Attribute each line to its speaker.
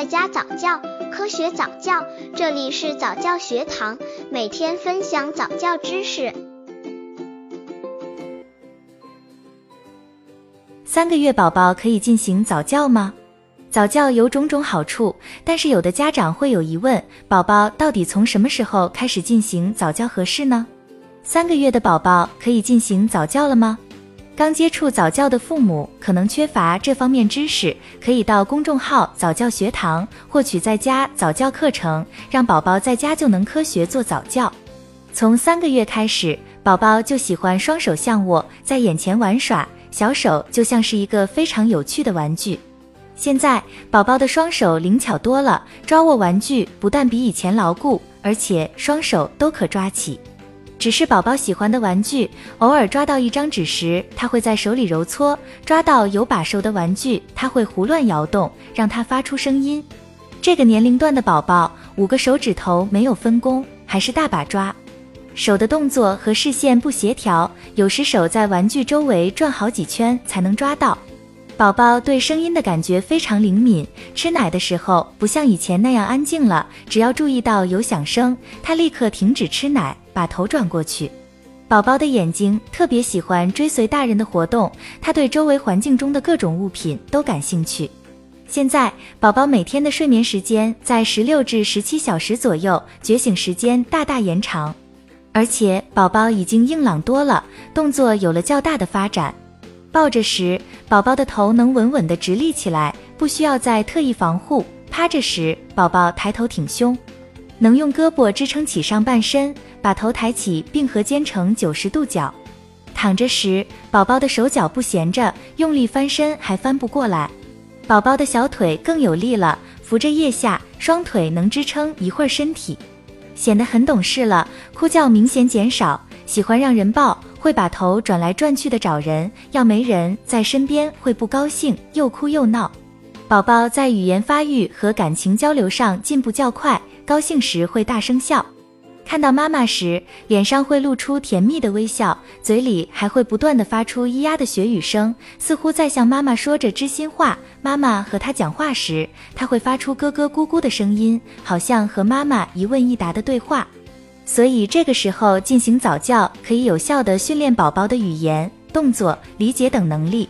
Speaker 1: 在家早教，科学早教，这里是早教学堂，每天分享早教知识。
Speaker 2: 三个月宝宝可以进行早教吗？早教有种种好处，但是有的家长会有疑问：宝宝到底从什么时候开始进行早教合适呢？三个月的宝宝可以进行早教了吗？刚接触早教的父母可能缺乏这方面知识，可以到公众号早教学堂获取在家早教课程，让宝宝在家就能科学做早教。从三个月开始，宝宝就喜欢双手相握，在眼前玩耍，小手就像是一个非常有趣的玩具。现在宝宝的双手灵巧多了，抓握玩具不但比以前牢固，而且双手都可抓起。只是宝宝喜欢的玩具，偶尔抓到一张纸时，他会在手里揉搓；抓到有把手的玩具，他会胡乱摇动，让它发出声音。这个年龄段的宝宝，五个手指头没有分工，还是大把抓，手的动作和视线不协调，有时手在玩具周围转好几圈才能抓到。宝宝对声音的感觉非常灵敏，吃奶的时候不像以前那样安静了，只要注意到有响声，他立刻停止吃奶，把头转过去。宝宝的眼睛特别喜欢追随大人的活动，他对周围环境中的各种物品都感兴趣。现在，宝宝每天的睡眠时间在十六至十七小时左右，觉醒时间大大延长，而且宝宝已经硬朗多了，动作有了较大的发展。抱着时，宝宝的头能稳稳地直立起来，不需要再特意防护。趴着时，宝宝抬头挺胸，能用胳膊支撑起上半身，把头抬起并合肩成九十度角。躺着时，宝宝的手脚不闲着，用力翻身还翻不过来。宝宝的小腿更有力了，扶着腋下，双腿能支撑一会儿身体，显得很懂事了。哭叫明显减少，喜欢让人抱。会把头转来转去的找人，要没人在身边会不高兴，又哭又闹。宝宝在语言发育和感情交流上进步较快，高兴时会大声笑，看到妈妈时脸上会露出甜蜜的微笑，嘴里还会不断的发出咿呀的学语声，似乎在向妈妈说着知心话。妈妈和他讲话时，他会发出咯咯咕咕的声音，好像和妈妈一问一答的对话。所以这个时候进行早教，可以有效的训练宝宝的语言、动作、理解等能力。